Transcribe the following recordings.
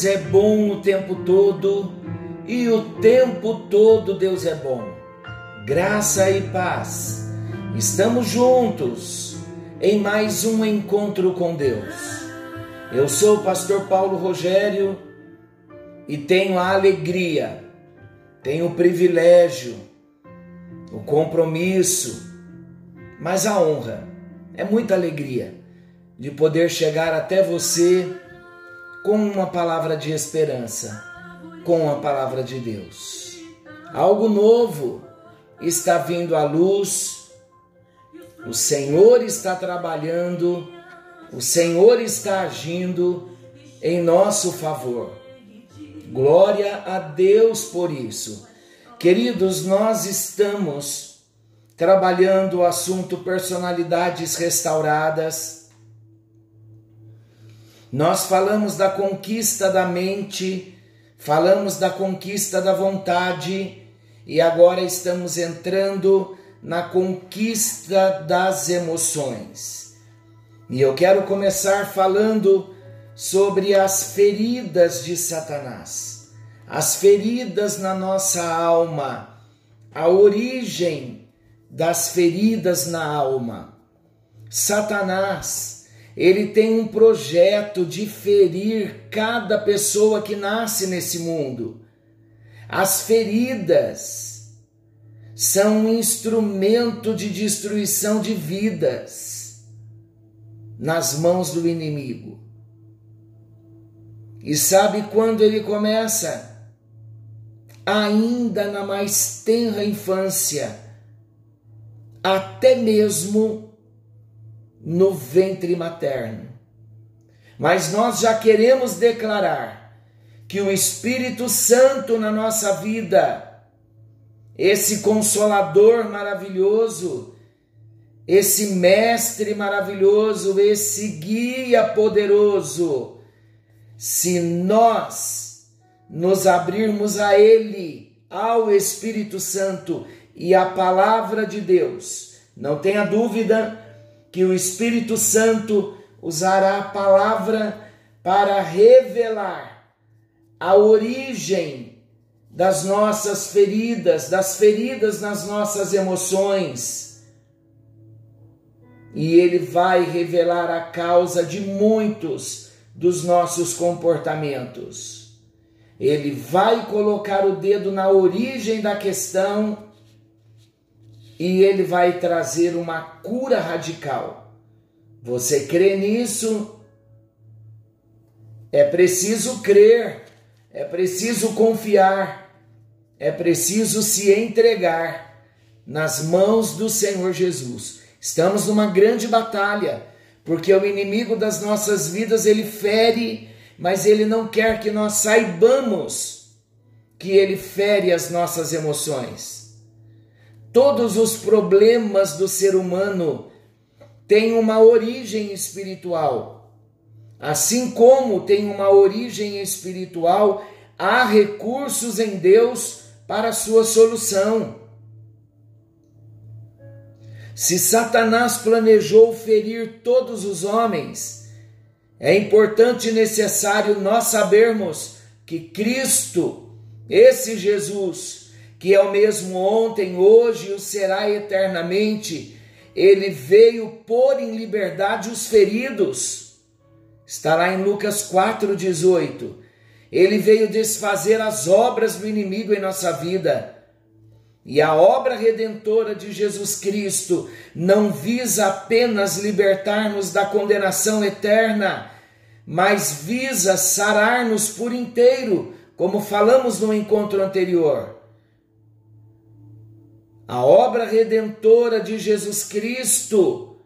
Deus é bom o tempo todo e o tempo todo Deus é bom. Graça e paz. Estamos juntos em mais um encontro com Deus. Eu sou o pastor Paulo Rogério e tenho a alegria, tenho o privilégio, o compromisso, mas a honra. É muita alegria de poder chegar até você com uma palavra de esperança, com a palavra de Deus. Algo novo está vindo à luz, o Senhor está trabalhando, o Senhor está agindo em nosso favor. Glória a Deus por isso. Queridos, nós estamos trabalhando o assunto personalidades restauradas nós falamos da conquista da mente, falamos da conquista da vontade e agora estamos entrando na conquista das emoções. E eu quero começar falando sobre as feridas de Satanás, as feridas na nossa alma, a origem das feridas na alma. Satanás ele tem um projeto de ferir cada pessoa que nasce nesse mundo. As feridas são um instrumento de destruição de vidas nas mãos do inimigo. E sabe quando ele começa? Ainda na mais tenra infância, até mesmo no ventre materno. Mas nós já queremos declarar que o Espírito Santo na nossa vida, esse consolador maravilhoso, esse mestre maravilhoso, esse guia poderoso, se nós nos abrirmos a Ele, ao Espírito Santo e à palavra de Deus, não tenha dúvida que o Espírito Santo usará a palavra para revelar a origem das nossas feridas, das feridas nas nossas emoções. E ele vai revelar a causa de muitos dos nossos comportamentos. Ele vai colocar o dedo na origem da questão e ele vai trazer uma cura radical. Você crê nisso? É preciso crer, é preciso confiar, é preciso se entregar nas mãos do Senhor Jesus. Estamos numa grande batalha, porque o inimigo das nossas vidas ele fere, mas ele não quer que nós saibamos que ele fere as nossas emoções. Todos os problemas do ser humano têm uma origem espiritual. Assim como tem uma origem espiritual, há recursos em Deus para sua solução. Se Satanás planejou ferir todos os homens, é importante e necessário nós sabermos que Cristo, esse Jesus, que é o mesmo ontem, hoje e o será eternamente, ele veio pôr em liberdade os feridos. Está lá em Lucas 4,18. Ele veio desfazer as obras do inimigo em nossa vida. E a obra redentora de Jesus Cristo não visa apenas libertar-nos da condenação eterna, mas visa sarar-nos por inteiro, como falamos no encontro anterior. A obra redentora de Jesus Cristo,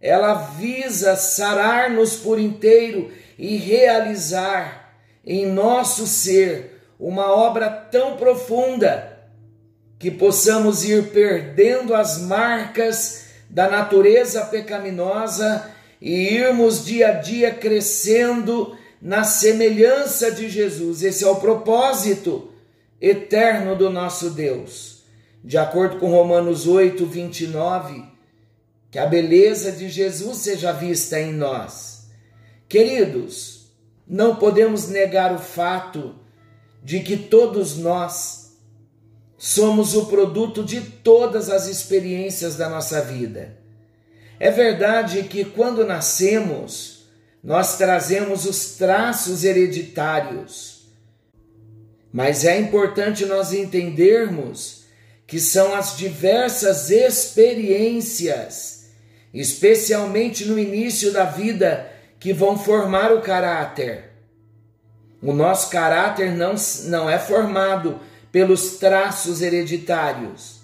ela visa sarar-nos por inteiro e realizar em nosso ser uma obra tão profunda que possamos ir perdendo as marcas da natureza pecaminosa e irmos dia a dia crescendo na semelhança de Jesus. Esse é o propósito eterno do nosso Deus de acordo com Romanos 8, 29, que a beleza de Jesus seja vista em nós. Queridos, não podemos negar o fato de que todos nós somos o produto de todas as experiências da nossa vida. É verdade que quando nascemos, nós trazemos os traços hereditários, mas é importante nós entendermos que são as diversas experiências, especialmente no início da vida, que vão formar o caráter. O nosso caráter não, não é formado pelos traços hereditários,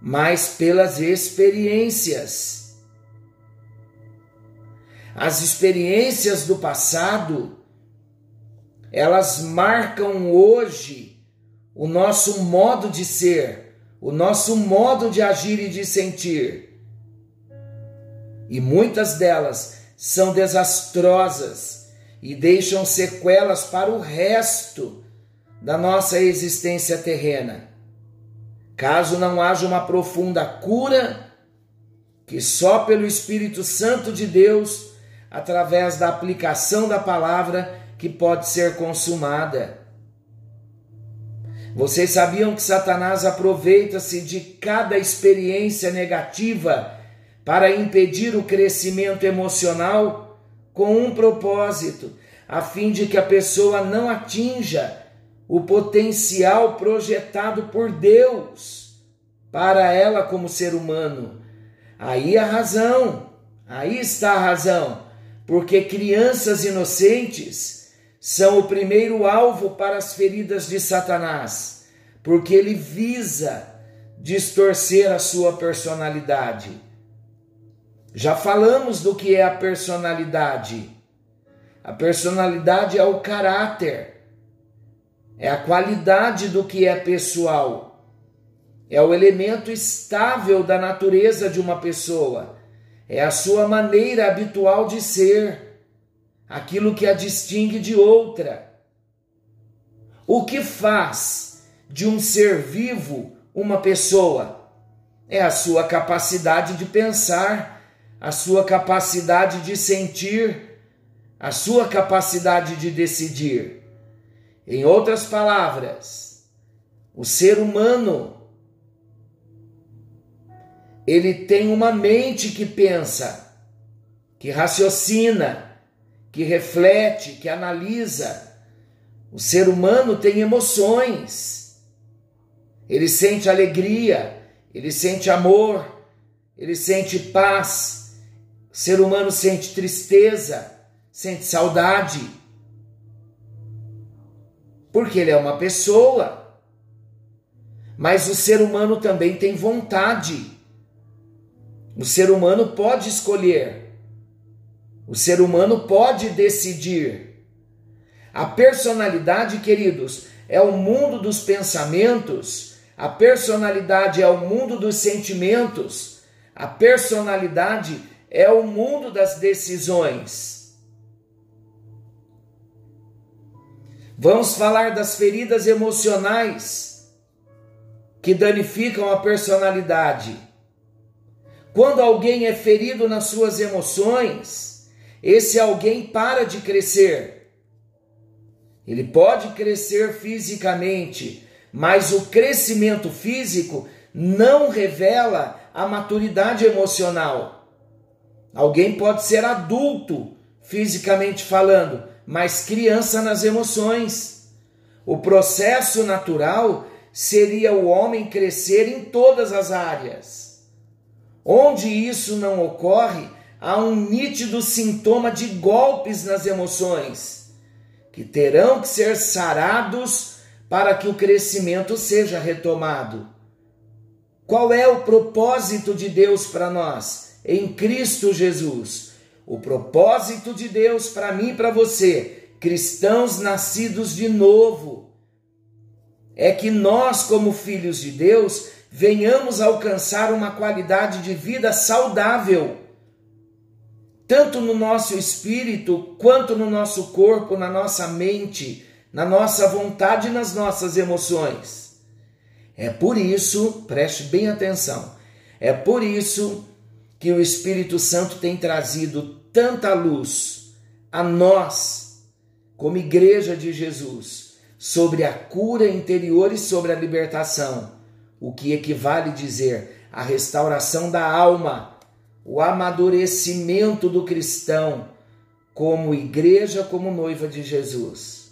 mas pelas experiências. As experiências do passado, elas marcam hoje o nosso modo de ser, o nosso modo de agir e de sentir. E muitas delas são desastrosas e deixam sequelas para o resto da nossa existência terrena. Caso não haja uma profunda cura, que só pelo Espírito Santo de Deus, através da aplicação da palavra, que pode ser consumada. Vocês sabiam que Satanás aproveita-se de cada experiência negativa para impedir o crescimento emocional com um propósito, a fim de que a pessoa não atinja o potencial projetado por Deus para ela como ser humano. Aí a razão, aí está a razão, porque crianças inocentes são o primeiro alvo para as feridas de Satanás, porque ele visa distorcer a sua personalidade. Já falamos do que é a personalidade. A personalidade é o caráter, é a qualidade do que é pessoal, é o elemento estável da natureza de uma pessoa, é a sua maneira habitual de ser, aquilo que a distingue de outra. O que faz de um ser vivo uma pessoa? É a sua capacidade de pensar a sua capacidade de sentir, a sua capacidade de decidir. Em outras palavras, o ser humano ele tem uma mente que pensa, que raciocina, que reflete, que analisa. O ser humano tem emoções. Ele sente alegria, ele sente amor, ele sente paz, o ser humano sente tristeza, sente saudade. Porque ele é uma pessoa. Mas o ser humano também tem vontade. O ser humano pode escolher. O ser humano pode decidir. A personalidade, queridos, é o mundo dos pensamentos, a personalidade é o mundo dos sentimentos, a personalidade é o mundo das decisões. Vamos falar das feridas emocionais que danificam a personalidade. Quando alguém é ferido nas suas emoções, esse alguém para de crescer. Ele pode crescer fisicamente, mas o crescimento físico não revela a maturidade emocional. Alguém pode ser adulto, fisicamente falando, mas criança nas emoções. O processo natural seria o homem crescer em todas as áreas. Onde isso não ocorre, há um nítido sintoma de golpes nas emoções, que terão que ser sarados para que o crescimento seja retomado. Qual é o propósito de Deus para nós? em Cristo Jesus. O propósito de Deus para mim e para você, cristãos nascidos de novo, é que nós, como filhos de Deus, venhamos alcançar uma qualidade de vida saudável, tanto no nosso espírito, quanto no nosso corpo, na nossa mente, na nossa vontade e nas nossas emoções. É por isso, preste bem atenção, é por isso que o Espírito Santo tem trazido tanta luz a nós como igreja de Jesus, sobre a cura interior e sobre a libertação, o que equivale dizer a restauração da alma, o amadurecimento do cristão como igreja, como noiva de Jesus.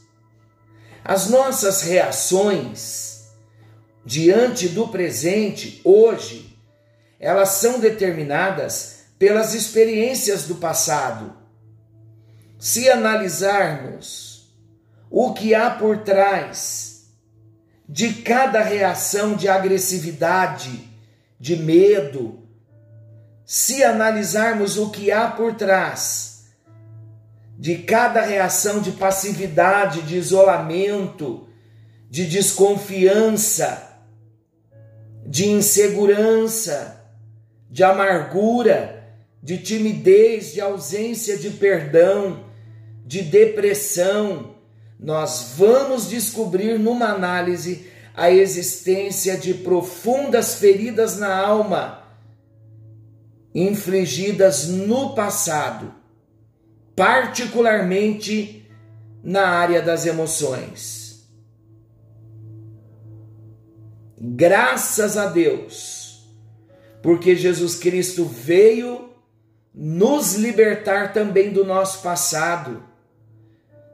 As nossas reações diante do presente, hoje, elas são determinadas pelas experiências do passado. Se analisarmos o que há por trás de cada reação de agressividade, de medo, se analisarmos o que há por trás de cada reação de passividade, de isolamento, de desconfiança, de insegurança, de amargura, de timidez, de ausência de perdão, de depressão, nós vamos descobrir numa análise a existência de profundas feridas na alma, infligidas no passado, particularmente na área das emoções. Graças a Deus, porque Jesus Cristo veio nos libertar também do nosso passado.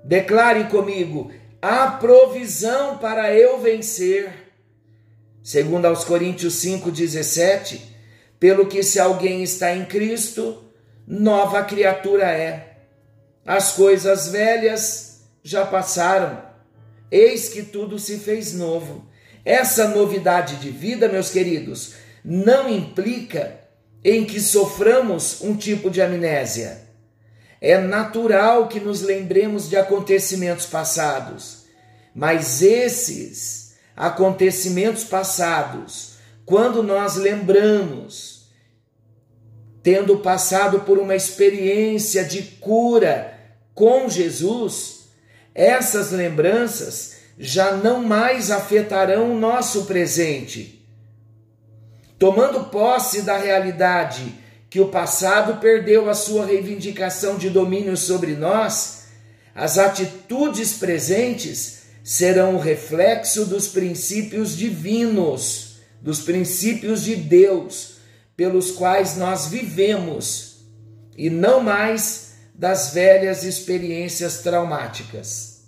Declare comigo: a provisão para eu vencer. Segundo aos Coríntios 5:17, pelo que se alguém está em Cristo, nova criatura é. As coisas velhas já passaram, eis que tudo se fez novo. Essa novidade de vida, meus queridos, não implica em que soframos um tipo de amnésia. É natural que nos lembremos de acontecimentos passados, mas esses acontecimentos passados, quando nós lembramos, tendo passado por uma experiência de cura com Jesus, essas lembranças já não mais afetarão o nosso presente. Tomando posse da realidade que o passado perdeu a sua reivindicação de domínio sobre nós, as atitudes presentes serão o reflexo dos princípios divinos, dos princípios de Deus, pelos quais nós vivemos, e não mais das velhas experiências traumáticas.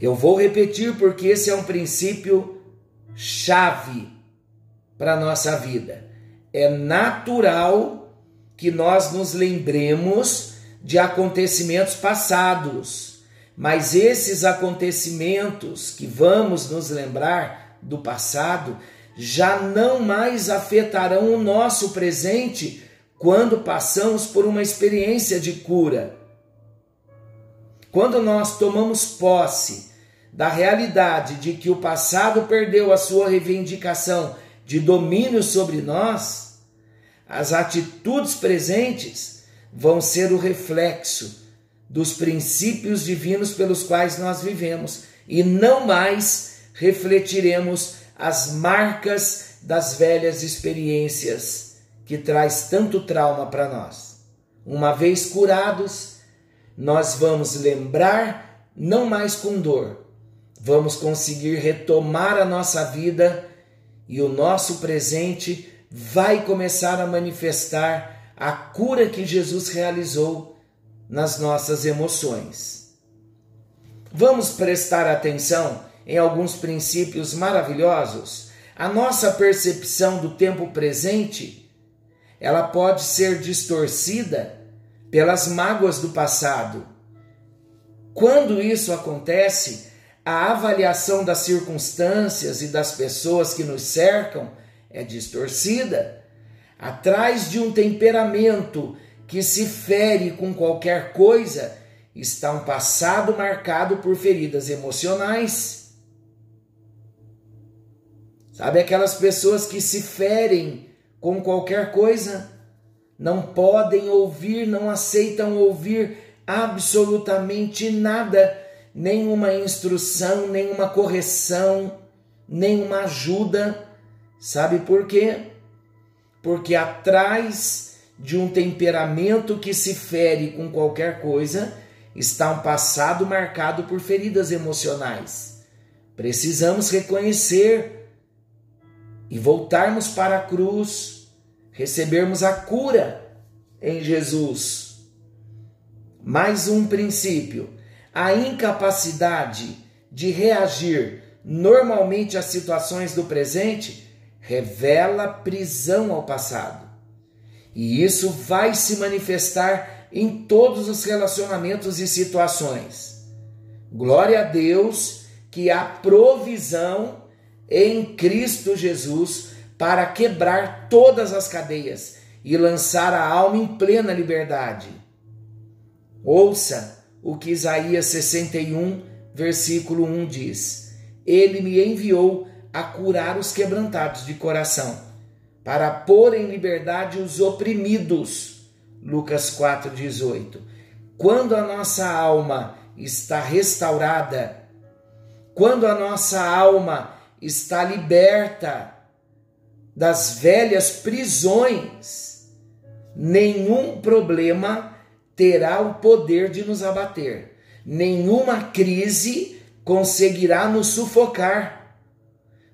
Eu vou repetir porque esse é um princípio chave para a nossa vida é natural que nós nos lembremos de acontecimentos passados, mas esses acontecimentos que vamos nos lembrar do passado já não mais afetarão o nosso presente quando passamos por uma experiência de cura. Quando nós tomamos posse da realidade de que o passado perdeu a sua reivindicação de domínio sobre nós, as atitudes presentes vão ser o reflexo dos princípios divinos pelos quais nós vivemos e não mais refletiremos as marcas das velhas experiências que traz tanto trauma para nós. Uma vez curados, nós vamos lembrar não mais com dor, vamos conseguir retomar a nossa vida e o nosso presente vai começar a manifestar a cura que Jesus realizou nas nossas emoções. Vamos prestar atenção em alguns princípios maravilhosos. A nossa percepção do tempo presente, ela pode ser distorcida pelas mágoas do passado. Quando isso acontece, a avaliação das circunstâncias e das pessoas que nos cercam é distorcida. Atrás de um temperamento que se fere com qualquer coisa está um passado marcado por feridas emocionais. Sabe aquelas pessoas que se ferem com qualquer coisa? Não podem ouvir, não aceitam ouvir absolutamente nada nenhuma instrução, nenhuma correção, nenhuma ajuda. Sabe por quê? Porque atrás de um temperamento que se fere com qualquer coisa está um passado marcado por feridas emocionais. Precisamos reconhecer e voltarmos para a cruz, recebermos a cura em Jesus. Mais um princípio: a incapacidade de reagir normalmente às situações do presente revela prisão ao passado. E isso vai se manifestar em todos os relacionamentos e situações. Glória a Deus que há provisão em Cristo Jesus para quebrar todas as cadeias e lançar a alma em plena liberdade. Ouça o que Isaías 61, versículo 1 diz: Ele me enviou a curar os quebrantados de coração, para pôr em liberdade os oprimidos. Lucas 4:18. Quando a nossa alma está restaurada, quando a nossa alma está liberta das velhas prisões, nenhum problema terá o poder de nos abater, nenhuma crise conseguirá nos sufocar,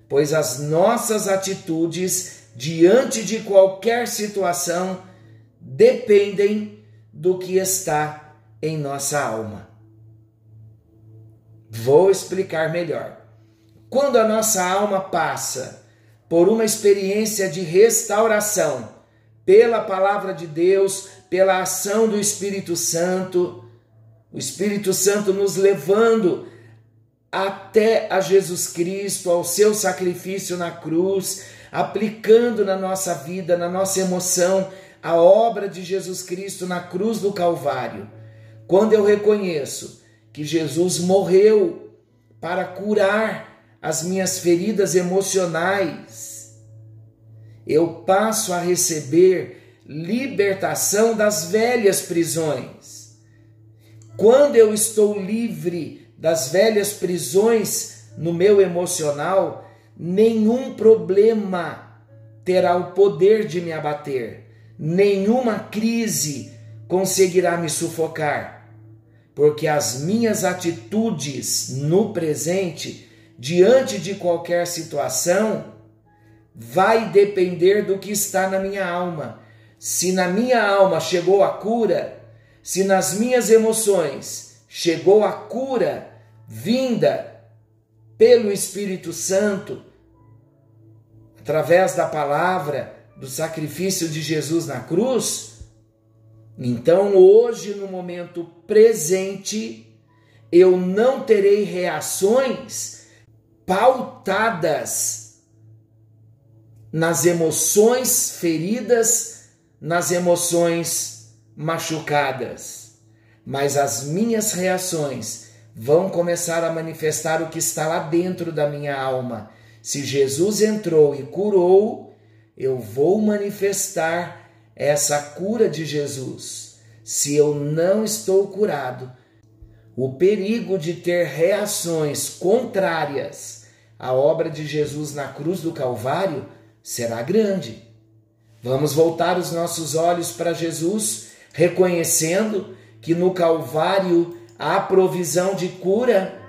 pois as nossas atitudes diante de qualquer situação dependem do que está em nossa alma. Vou explicar melhor. Quando a nossa alma passa por uma experiência de restauração pela palavra de Deus, pela ação do Espírito Santo, o Espírito Santo nos levando até a Jesus Cristo, ao seu sacrifício na cruz, aplicando na nossa vida, na nossa emoção, a obra de Jesus Cristo na cruz do Calvário. Quando eu reconheço que Jesus morreu para curar as minhas feridas emocionais, eu passo a receber libertação das velhas prisões. Quando eu estou livre das velhas prisões no meu emocional, nenhum problema terá o poder de me abater, nenhuma crise conseguirá me sufocar, porque as minhas atitudes no presente diante de qualquer situação vai depender do que está na minha alma. Se na minha alma chegou a cura, se nas minhas emoções chegou a cura vinda pelo Espírito Santo, através da palavra, do sacrifício de Jesus na cruz, então hoje, no momento presente, eu não terei reações pautadas nas emoções feridas, nas emoções machucadas. Mas as minhas reações vão começar a manifestar o que está lá dentro da minha alma. Se Jesus entrou e curou, eu vou manifestar essa cura de Jesus. Se eu não estou curado, o perigo de ter reações contrárias a obra de Jesus na cruz do Calvário será grande. Vamos voltar os nossos olhos para Jesus, reconhecendo que no Calvário há provisão de cura,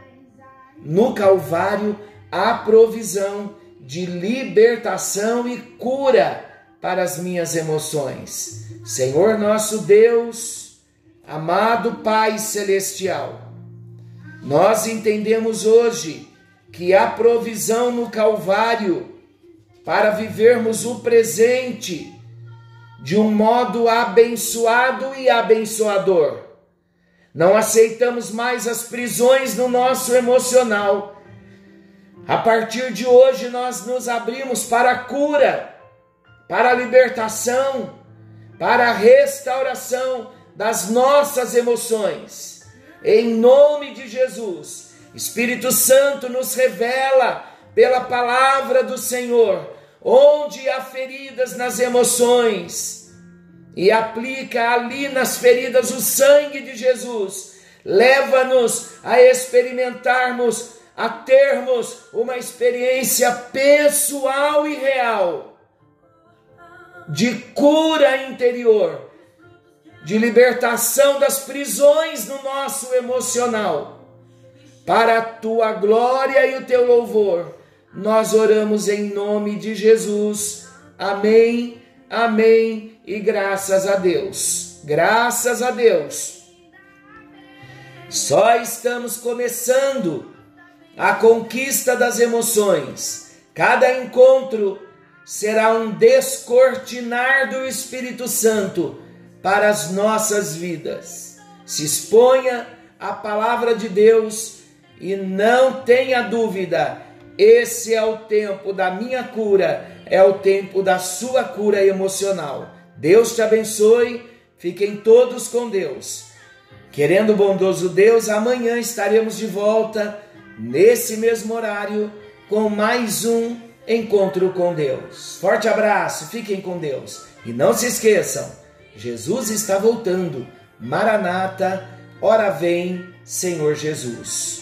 no Calvário há provisão de libertação e cura para as minhas emoções. Senhor nosso Deus, amado Pai Celestial, nós entendemos hoje que há provisão no Calvário para vivermos o presente de um modo abençoado e abençoador. Não aceitamos mais as prisões no nosso emocional. A partir de hoje, nós nos abrimos para a cura, para a libertação, para a restauração das nossas emoções. Em nome de Jesus Espírito Santo nos revela pela palavra do Senhor onde há feridas nas emoções e aplica ali nas feridas o sangue de Jesus. Leva-nos a experimentarmos, a termos uma experiência pessoal e real de cura interior de libertação das prisões no nosso emocional. Para a tua glória e o teu louvor, nós oramos em nome de Jesus. Amém, amém e graças a Deus. Graças a Deus. Só estamos começando a conquista das emoções. Cada encontro será um descortinar do Espírito Santo para as nossas vidas. Se exponha à palavra de Deus e não tenha dúvida, esse é o tempo da minha cura, é o tempo da sua cura emocional. Deus te abençoe, fiquem todos com Deus. Querendo o bondoso Deus, amanhã estaremos de volta, nesse mesmo horário, com mais um encontro com Deus. Forte abraço, fiquem com Deus. E não se esqueçam, Jesus está voltando. Maranata, ora vem, Senhor Jesus.